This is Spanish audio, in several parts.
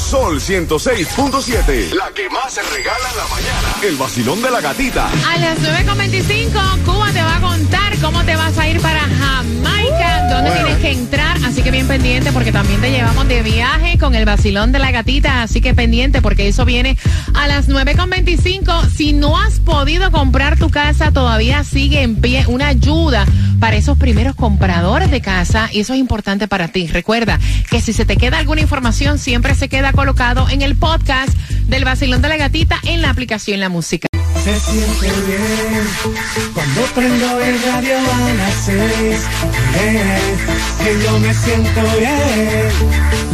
Sol 106.7. La que más se regala en la mañana. El vacilón de la gatita. A las 9.25, Cuba te va a contar cómo te vas a ir para Jamaica, dónde tienes que entrar. Así que bien pendiente porque también te llevamos de viaje con el vacilón de la gatita. Así que pendiente porque eso viene a las 9.25. Si no has podido comprar tu casa, todavía sigue en pie una ayuda para esos primeros compradores de casa y eso es importante para ti. Recuerda que si se te queda alguna información, siempre se queda colocado en el podcast del vacilón de la gatita en la aplicación La Música. Se siente bien cuando prendo el radio a las seis. Que yo me siento bien.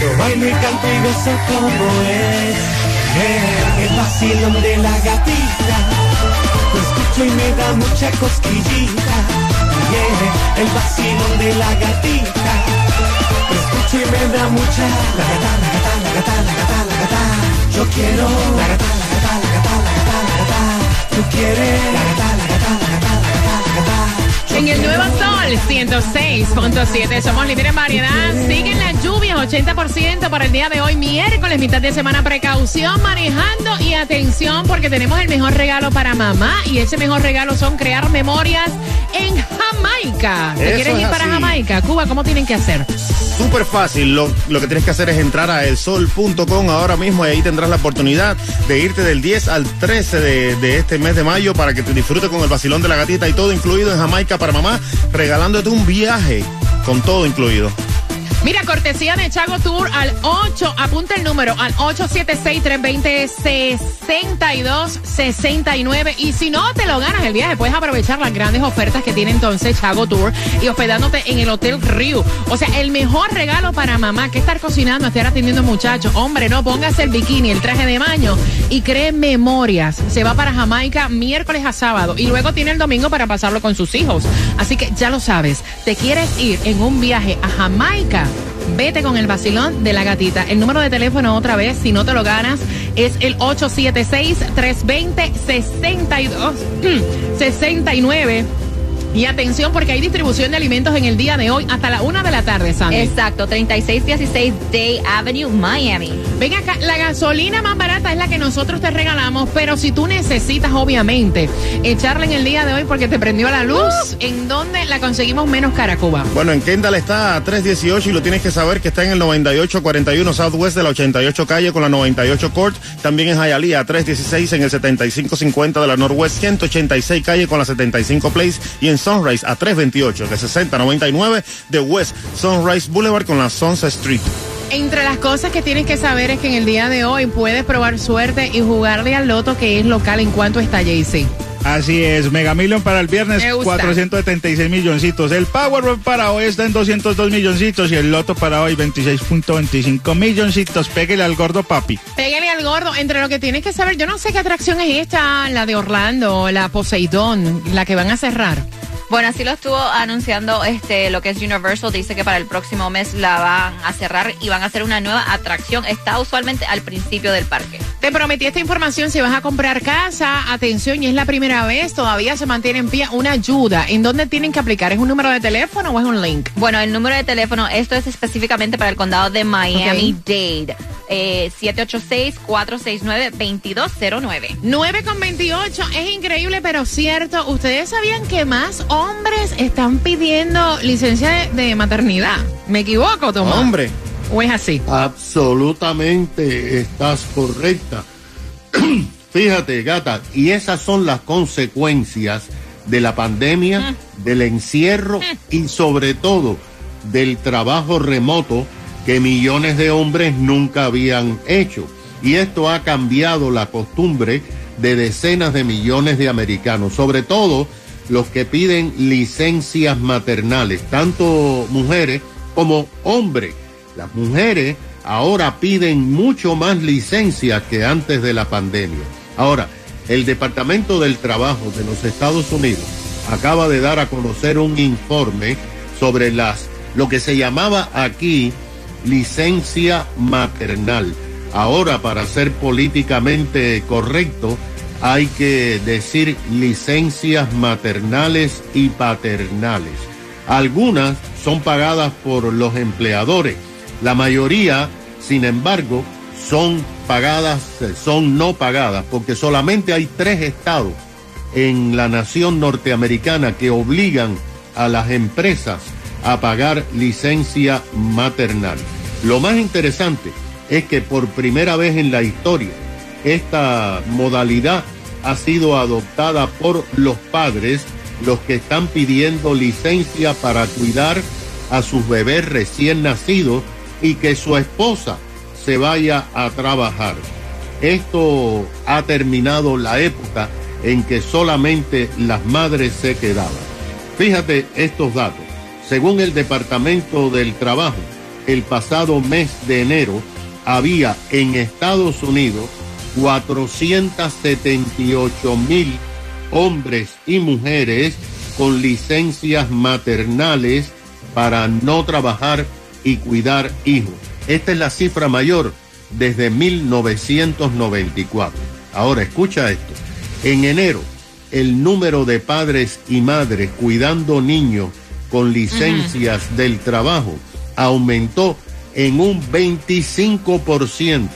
Yo bailo y canto y gozo como es. Bien, el vacilón de la gatita. Y me da mucha cosquillita. Bien, el vacilón de la gatita. Escucho y me da mucha. La gata, la gata, la gata, la gata, la gata. Yo quiero. La gata, la gata, la gata, la gata, la gata. Tú quieres. La gata, la gata, la gata, En el. Nuevo Sol 106.7 somos líderes en variedad. Siguen las lluvias, 80% para el día de hoy, miércoles, mitad de semana. Precaución manejando y atención porque tenemos el mejor regalo para mamá y ese mejor regalo son crear memorias en Jamaica. ¿Te Eso ir para así. Jamaica? Cuba, ¿cómo tienen que hacer? Súper fácil. Lo, lo que tienes que hacer es entrar a elsol.com ahora mismo y ahí tendrás la oportunidad de irte del 10 al 13 de, de este mes de mayo para que te disfrutes con el vacilón de la gatita y todo incluido en Jamaica para mamá, regalándote un viaje con todo incluido. Mira, cortesía de Chago Tour al 8, apunta el número, al 876-320-6269. Y si no te lo ganas el viaje, puedes aprovechar las grandes ofertas que tiene entonces Chago Tour y hospedándote en el Hotel Rio. O sea, el mejor regalo para mamá que estar cocinando, estar atendiendo muchachos. Hombre, no, póngase el bikini, el traje de baño y cree memorias. Se va para Jamaica miércoles a sábado y luego tiene el domingo para pasarlo con sus hijos. Así que ya lo sabes, te quieres ir en un viaje a Jamaica. Vete con el vacilón de la gatita. El número de teléfono otra vez, si no te lo ganas, es el 876-320-6269. Y atención porque hay distribución de alimentos en el día de hoy hasta la una de la tarde, Sandy. Exacto, 3616 Day Avenue, Miami. Ven acá, la gasolina más barata es la que nosotros te regalamos, pero si tú necesitas, obviamente, echarla en el día de hoy porque te prendió la luz, ¿en dónde la conseguimos menos cara, Cuba? Bueno, en Kendall está a 318 y lo tienes que saber que está en el 9841 Southwest de la 88 calle con la 98 Court. También en Hialeah a 316 en el 7550 de la Northwest 186 calle con la 75 Place y en Sunrise a 328 de 6099 de West Sunrise Boulevard con la Sunset Street. Entre las cosas que tienes que saber es que en el día de hoy puedes probar suerte y jugarle al loto que es local en cuanto está JC. Así es, Mega Million para el viernes, Me gusta. 476 milloncitos. El Powerball para hoy está en 202 milloncitos y el Loto para hoy 26.25 milloncitos. Pégale al gordo papi. Pégale al gordo. Entre lo que tienes que saber, yo no sé qué atracción es esta, la de Orlando, la Poseidón, la que van a cerrar. Bueno, así lo estuvo anunciando este lo que es Universal. Dice que para el próximo mes la van a cerrar y van a hacer una nueva atracción. Está usualmente al principio del parque. Te prometí esta información si vas a comprar casa, atención, y es la primera vez, todavía se mantiene en pie una ayuda. ¿En dónde tienen que aplicar? ¿Es un número de teléfono o es un link? Bueno, el número de teléfono, esto es específicamente para el condado de Miami-Dade. eh, 786-469-2209. 9 con 28, es increíble pero cierto. ¿Ustedes sabían que más hombres están pidiendo licencia de, de maternidad? ¿Me equivoco, Tomás? Hombre. ¿O es así? Absolutamente estás correcta. Fíjate, gata, y esas son las consecuencias de la pandemia, del encierro y sobre todo del trabajo remoto que millones de hombres nunca habían hecho. Y esto ha cambiado la costumbre de decenas de millones de americanos, sobre todo los que piden licencias maternales, tanto mujeres como hombres. Las mujeres ahora piden mucho más licencias que antes de la pandemia. Ahora, el Departamento del Trabajo de los Estados Unidos acaba de dar a conocer un informe sobre las lo que se llamaba aquí licencia maternal. Ahora, para ser políticamente correcto, hay que decir licencias maternales y paternales. Algunas son pagadas por los empleadores. La mayoría, sin embargo, son pagadas, son no pagadas, porque solamente hay tres estados en la nación norteamericana que obligan a las empresas a pagar licencia maternal. Lo más interesante es que por primera vez en la historia esta modalidad ha sido adoptada por los padres, los que están pidiendo licencia para cuidar a sus bebés recién nacidos y que su esposa se vaya a trabajar. Esto ha terminado la época en que solamente las madres se quedaban. Fíjate estos datos. Según el Departamento del Trabajo, el pasado mes de enero había en Estados Unidos 478 mil hombres y mujeres con licencias maternales para no trabajar y cuidar hijos. Esta es la cifra mayor desde 1994. Ahora escucha esto. En enero, el número de padres y madres cuidando niños con licencias del trabajo aumentó en un 25%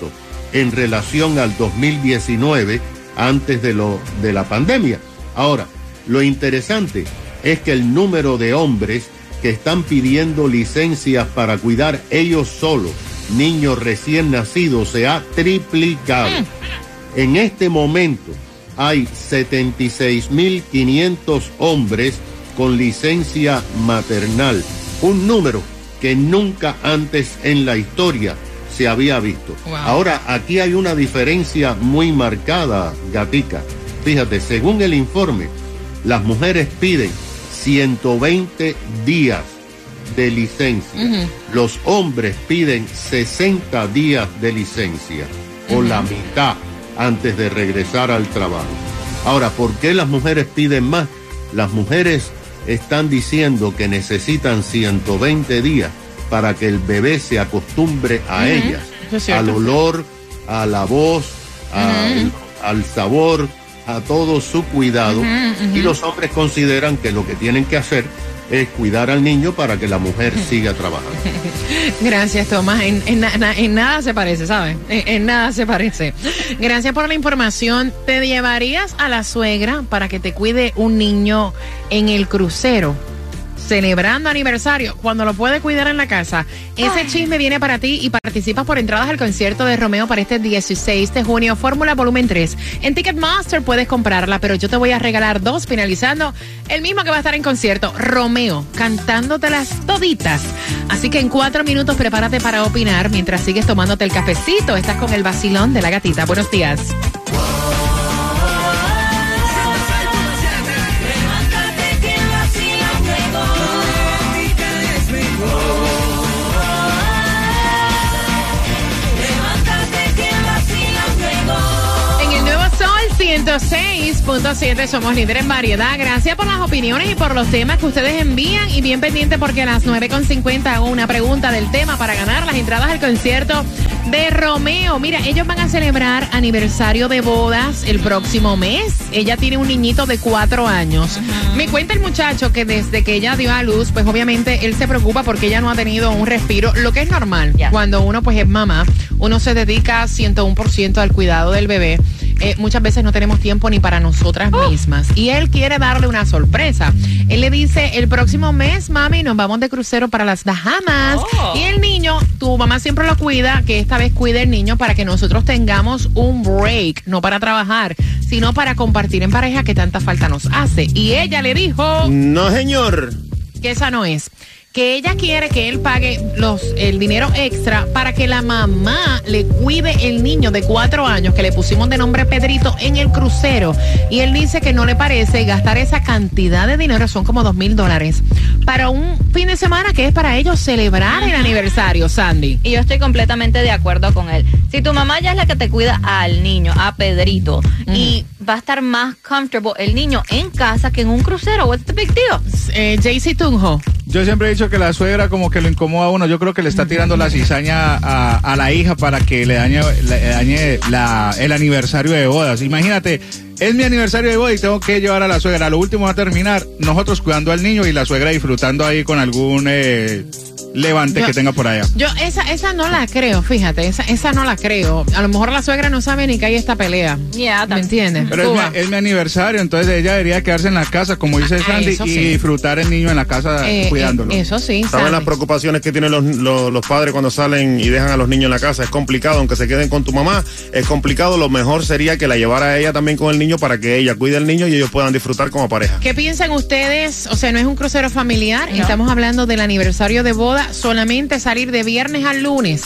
en relación al 2019 antes de lo de la pandemia. Ahora, lo interesante es que el número de hombres que están pidiendo licencias para cuidar ellos solos niños recién nacidos se ha triplicado. En este momento hay 76.500 hombres con licencia maternal, un número que nunca antes en la historia se había visto. Ahora, aquí hay una diferencia muy marcada, Gatica. Fíjate, según el informe, las mujeres piden 120 días de licencia. Los hombres piden 60 días de licencia o la mitad antes de regresar al trabajo. Ahora, ¿por qué las mujeres piden más? Las mujeres están diciendo que necesitan 120 días para que el bebé se acostumbre a ellas, al olor, a la voz, al, al sabor, a todo su cuidado. Y los hombres consideran que lo que tienen que hacer es cuidar al niño para que la mujer siga trabajando. Gracias, Tomás. En, en na- na- en nada se parece, ¿sabes? En, en nada se parece. Gracias por la información. ¿Te llevarías a la suegra para que te cuide un niño en el crucero? Celebrando aniversario, cuando lo puede cuidar en la casa. Ese chisme viene para ti y participas por entradas al concierto de Romeo para este 16 de junio, Fórmula Volumen 3. En Ticketmaster puedes comprarla, pero yo te voy a regalar dos, finalizando el mismo que va a estar en concierto, Romeo, cantándotelas toditas. Así que en cuatro minutos prepárate para opinar mientras sigues tomándote el cafecito. Estás con el vacilón de la gatita. Buenos días. 106.7 somos líderes en variedad. Gracias por las opiniones y por los temas que ustedes envían. Y bien pendiente porque a las 9.50 hago una pregunta del tema para ganar las entradas al concierto de Romeo. Mira, ellos van a celebrar aniversario de bodas el próximo mes. Ella tiene un niñito de cuatro años. Me cuenta el muchacho que desde que ella dio a luz, pues obviamente él se preocupa porque ella no ha tenido un respiro, lo que es normal. Cuando uno pues es mamá, uno se dedica 101% al cuidado del bebé. Eh, muchas veces no tenemos tiempo ni para nosotras mismas. Y él quiere darle una sorpresa. Él le dice, el próximo mes, mami, nos vamos de crucero para las Bahamas. Y el niño, tu mamá siempre lo cuida, que esta vez cuide el niño para que nosotros tengamos un break, no para trabajar, sino para compartir en pareja que tanta falta nos hace. Y ella le dijo... No, señor. Que esa no es que ella quiere que él pague los, el dinero extra para que la mamá le cuide el niño de cuatro años que le pusimos de nombre Pedrito en el crucero. Y él dice que no le parece gastar esa cantidad de dinero, son como dos mil dólares, para un fin de semana que es para ellos celebrar el aniversario, Sandy. Y yo estoy completamente de acuerdo con él. Si tu mamá ya es la que te cuida al niño, a Pedrito, y va a estar más comfortable el niño en casa que en un crucero, what's the big deal? Eh, JC Tunjo. Yo siempre he dicho que la suegra como que lo incomoda a uno. Yo creo que le está tirando la cizaña a, a la hija para que le dañe, le dañe la, el aniversario de bodas. Imagínate, es mi aniversario de boda y tengo que llevar a la suegra. Lo último va a terminar nosotros cuidando al niño y la suegra disfrutando ahí con algún eh, levante Yo- que tenga por allá. Yo esa, esa no la creo, fíjate, esa, esa no la creo. A lo mejor la suegra no sabe ni que hay esta pelea. ¿Me entiendes? Pero es mi, es mi aniversario, entonces ella debería quedarse en la casa, como dice Ah, Sandy, y sí. disfrutar el niño en la casa Eh, cuidándolo. eh, eso sí, ¿Saben las preocupaciones que tienen los, los- los padres cuando salen y dejan a los niños en la casa? Es complicado, aunque se queden con tu mamá, es complicado. Lo mejor sería que la llevara a ella también con el niño para que ella cuide al niño y ellos puedan disfrutar como pareja. ¿Qué piensan ustedes? O sea, no es un crucero familiar, estamos hablando del aniversario de boda, solamente salir de viernes al lunes,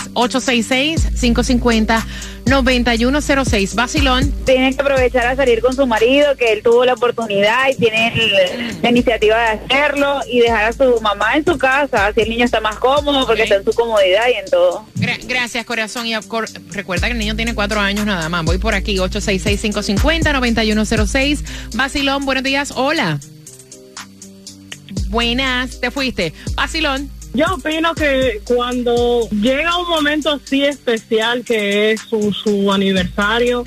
866-550-9106. Vacilón. Tienen que aprovechar a salir con su marido, que él tuvo la oportunidad y tiene el- la iniciativa de hacerlo y dejar a su mamá en su casa, así el niño está más cómodo porque está en su comodidad y en todo. Gra- gracias, corazón. Y cor- recuerda que el niño tiene cuatro años nada más. Voy por aquí, 866-550-9106. Vacilón, buenos días. Hola. Buenas, te fuiste. Vacilón. Yo opino que cuando llega un momento así especial que es su, su aniversario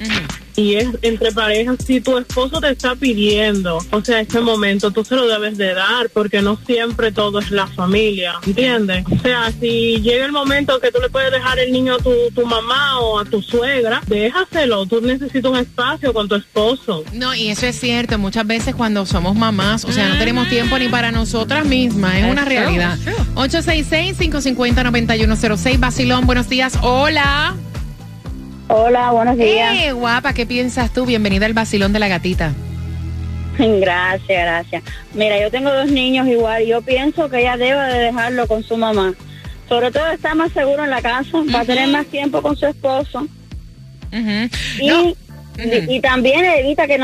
y es entre parejas, si tu esposo te está pidiendo, o sea, ese momento tú se lo debes de dar porque no siempre todo es la familia, ¿entiendes? O sea, si llega el momento que tú le puedes dejar el niño a tu, tu mamá o a tu suegra, déjaselo, tú necesitas un espacio con tu esposo. No, y eso es cierto. Muchas veces cuando somos mamás, o sea, no tenemos tiempo ni para nosotras mismas. Es una realidad. 866-550-9106. Vacilón, buenos días. Hola. Hola, buenos días. Eh, guapa, ¿qué piensas tú? Bienvenida al Vacilón de la Gatita. Gracias, gracias. Mira, yo tengo dos niños igual y yo pienso que ella debe de dejarlo con su mamá. Sobre todo está más seguro en la casa, va a tener más tiempo con su esposo. Y, y- y también evita que,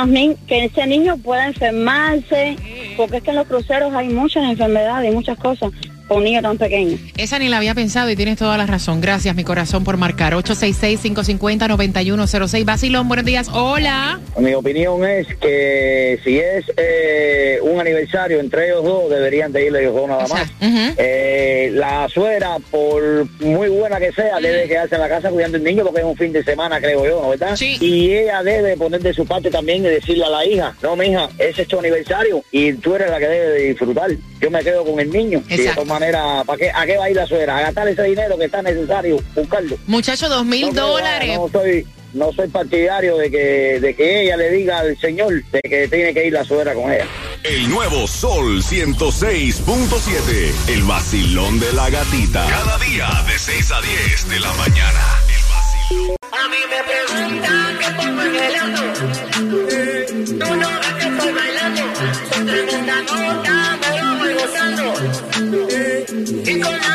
que ese niño pueda enfermarse, porque es que en los cruceros hay muchas enfermedades y muchas cosas un niño tan pequeño. Esa ni la había pensado y tienes toda la razón. Gracias, mi corazón, por marcar. 866-550-9106. Vacilón, buenos días. Hola. Mi opinión es que si es eh, un aniversario entre ellos dos, deberían de ir ellos dos nada más. Eh, la suegra, por muy buena que sea, debe quedarse en la casa cuidando el niño porque es un fin de semana, creo yo, ¿no verdad? Y ella debe poner de su parte también y decirle a la hija, no, mija, ese es tu aniversario y tú eres la que debe de disfrutar. Yo me quedo con el niño. Y de todas maneras, ¿para qué, ¿a qué va a ir la suegra? A gastar ese dinero que está necesario buscarlo. Muchacho, dos mil dólares. No soy, no soy partidario de que, de que ella le diga al señor de que tiene que ir la suegra con ella. El nuevo Sol 106.7. El vacilón de la gatita. Cada día de 6 a 10 de la mañana. A mí me preguntan en el auto. Tú no ves que estoy bailando. Son tremenda Y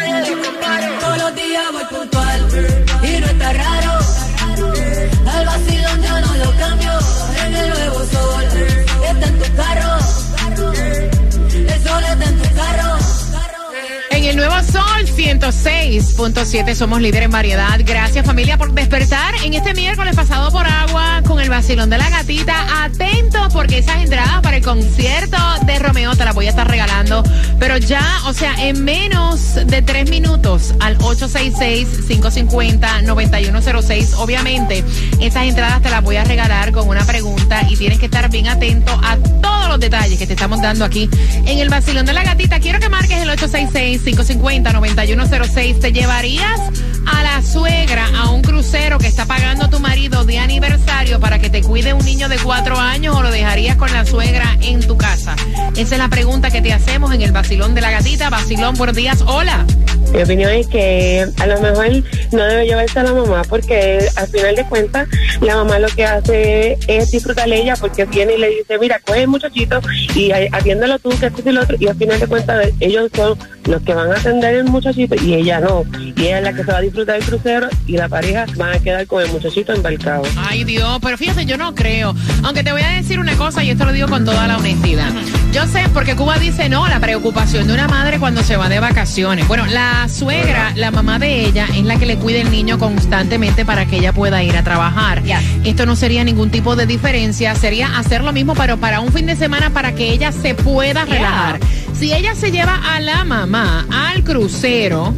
106.7 somos líder en variedad. Gracias familia por despertar en este miércoles pasado por agua con el vacilón de la gatita. Atento porque esas entradas para el concierto de Romeo te las voy a estar regalando. Pero ya, o sea, en menos de tres minutos al 866-550-9106. Obviamente, esas entradas te las voy a regalar con una pregunta y tienes que estar bien atento a todos los detalles que te estamos dando aquí en el vacilón de la gatita. Quiero que marques el 866-550-9106. ¿Te llevarías a la suegra a un crucero que está pagando tu marido de aniversario para que te cuide un niño de cuatro años o lo dejarías con la suegra en tu casa? Esa es la pregunta que te hacemos en el vacilón de la gatita. Vacilón, buenos días. Hola. Mi opinión es que a lo mejor no debe llevarse a la mamá porque al final de cuentas la mamá lo que hace es disfrutarle ella porque viene y le dice, mira, coge el muchachito y atiéndelo tú, que esto y lo otro. Y al final de cuentas ellos son los que van a atender el muchachito y ella no. Y ella es la que se va a disfrutar del crucero y la pareja van a quedar con el muchachito embarcado. Ay Dios, pero fíjate, yo no creo. Aunque te voy a decir una cosa y esto lo digo con toda la honestidad. Yo sé, porque Cuba dice no, la preocupación de una madre cuando se va de vacaciones. Bueno, la suegra, la mamá de ella, es la que le cuida el niño constantemente para que ella pueda ir a trabajar. Esto no sería ningún tipo de diferencia, sería hacer lo mismo, pero para un fin de semana para que ella se pueda relajar. Si ella se lleva a la mamá al crucero,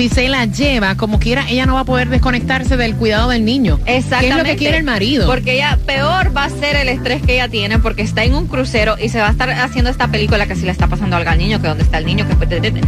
si se la lleva, como quiera, ella no va a poder desconectarse del cuidado del niño. Exactamente. ¿Qué es lo que quiere el marido? Porque ella, peor va a ser el estrés que ella tiene porque está en un crucero y se va a estar haciendo esta película que si le está pasando algo al niño, que dónde está el niño, que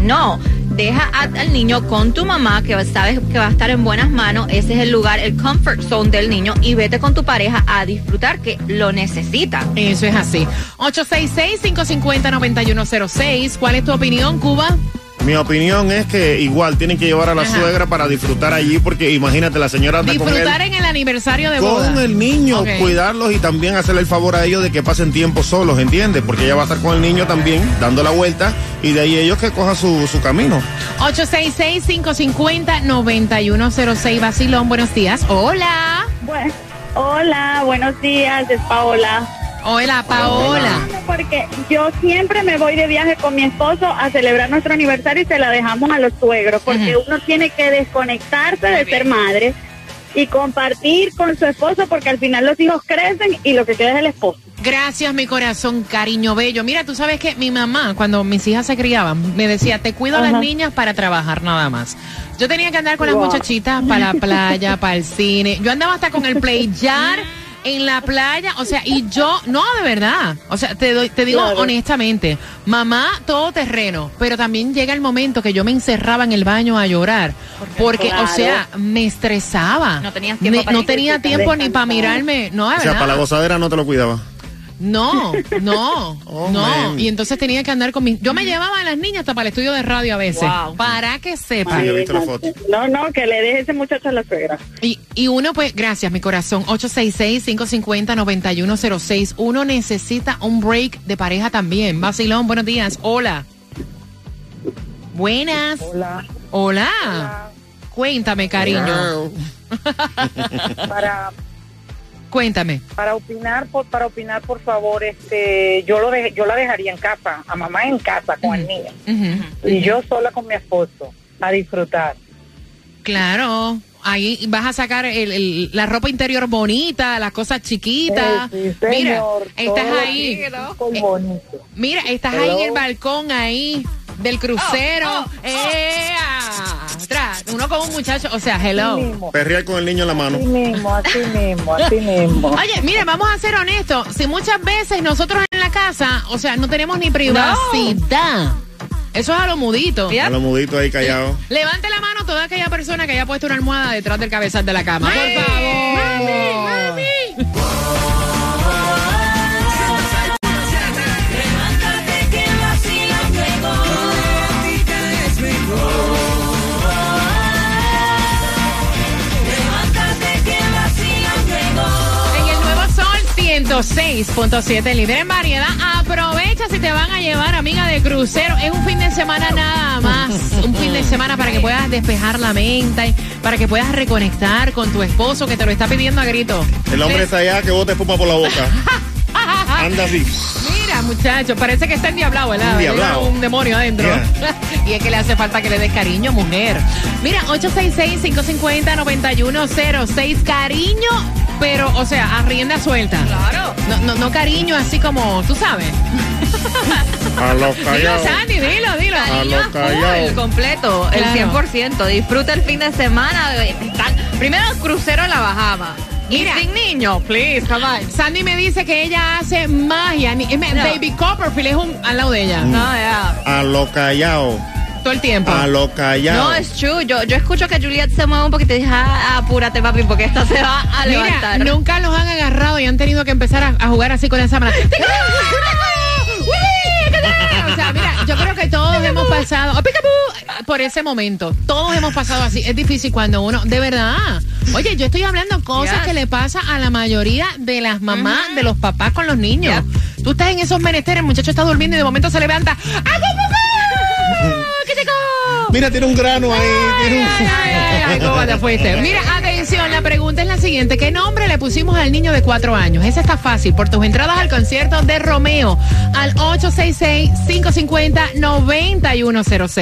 no. Deja al niño con tu mamá, que sabes que va a estar en buenas manos. Ese es el lugar, el comfort zone del niño. Y vete con tu pareja a disfrutar, que lo necesita. Eso es así. 866-550-9106. ¿Cuál es tu opinión, Cuba? Mi opinión es que igual tienen que llevar a la Ajá. suegra para disfrutar allí, porque imagínate, la señora anda con él. Disfrutar en el aniversario de boda. Con el niño, cuidarlos y también hacerle el favor a ellos de que pasen tiempo solos, ¿entiendes? Porque ella va a estar con el niño también, dando la vuelta, y de ahí ellos que cojan su, su camino. 866-550-9106. Basilón, buenos días. Hola. Bueno, hola, buenos días, es Paola. Hola, Paola. Porque yo siempre me voy de viaje con mi esposo a celebrar nuestro aniversario y se la dejamos a los suegros, porque uno tiene que desconectarse de ser madre y compartir con su esposo, porque al final los hijos crecen y lo que queda es el esposo. Gracias, mi corazón, cariño bello. Mira, tú sabes que mi mamá, cuando mis hijas se criaban, me decía, te cuido a las niñas para trabajar nada más. Yo tenía que andar con las muchachitas para la playa, para el cine. Yo andaba hasta con el playjar en la playa, o sea, y yo, no, de verdad, o sea, te, doy, te digo Claro. honestamente, mamá todo terreno, pero también llega el momento que yo me encerraba en el baño a llorar, porque, o sea, me estresaba. No tenías tiempo Me- para no tenía tiempo ni para mirarme, no, de O sea, verdad. para la gozadera no te lo cuidaba. No, no, Oh, no. man. Y entonces tenía que andar con mis... Yo me llevaba a las niñas hasta para el estudio de radio a veces. Wow. Para que sepan. Sí, yo he visto la foto. No, no, que le deje ese muchacho a la suegra. Y, y uno, pues, gracias, mi corazón. 866-550-9106. Uno necesita un break de pareja también. Vacilón, buenos días. Hola. Buenas. Hola. Hola. Cuéntame, cariño. Para Cuéntame. para opinar por para opinar por favor este yo lo de- yo la dejaría en casa a mamá en casa con el niño y yo sola con mi esposo a disfrutar Claro. Ahí vas a sacar el- el- la ropa interior bonita, las cosas chiquitas. Eh, sí, Mira, estás ahí. bonito Mira, estás ahí en el balcón ahí del crucero. ¡Ea! Atrás, uno con un muchacho, o sea, hello. así mismo Perrear con el niño en la mano. así mismo así mismo así mismo Oye, mire, vamos a ser honestos. Si muchas veces nosotros en la casa, o sea, no tenemos ni privacidad. Eso es a lo mudito. A los muditos ahí callados. Levante la mano toda aquella persona que haya puesto una almohada detrás del cabezal de la cama. Por favor. Mami, Levántate 106.7, líder en variedad. Aprovecha si te van a llevar, amiga de crucero. Es un fin de semana nada más. Un fin de semana para que puedas despejar la mente, para que puedas reconectar con tu esposo que te lo está pidiendo a grito. El hombre está allá que bote espuma por la boca. Anda así. Mira, muchacho, parece que está endiablado, ¿verdad? Endiablado. Un demonio adentro. y es que le hace falta que le des cariño, mujer. Mira, 866-550-9106. Cariño, pero, o sea, a rienda suelta. Claro. No, no, no cariño así como, tú sabes. A los Dilo, callados. Sandy, dilo, dilo. A los Full, callados. completo, el Claro. 100%. Disfruta el fin de semana. Están- primero el crucero a la bajaba. Mira. Y sin niños, please, come on. Sandy me dice que ella hace magia. No. David Copperfield es un al lado de ella. No, ya. A los callados. Todo el tiempo. A los No, callados. es true. Yo, yo escucho que Juliet se mueve un poquito y dije, ah, apúrate, papi, porque esta se va a Mira, levantar. nunca los han agarrado y han tenido que empezar a, a jugar así con esa mano. O sea, mira, yo creo que todos hemos pasado oh, por ese momento. Todos hemos pasado así. Es difícil cuando uno, de verdad. Oye, yo estoy hablando cosas Yes. que le pasa a la mayoría de las mamás, de los papás con los niños. Tú estás en esos menesteres, el muchacho está durmiendo y de momento se levanta. ¡Ah, ¿Qué te co- Mira, tiene un grano ahí. tiene un- Ay, ay, ay, ¿cómo te fuiste? Mira, atención, la pregunta es la siguiente. ¿Qué nombre le pusimos al niño de cuatro años? Esa está fácil. Por tus entradas al concierto de Romeo al 866-550-9106.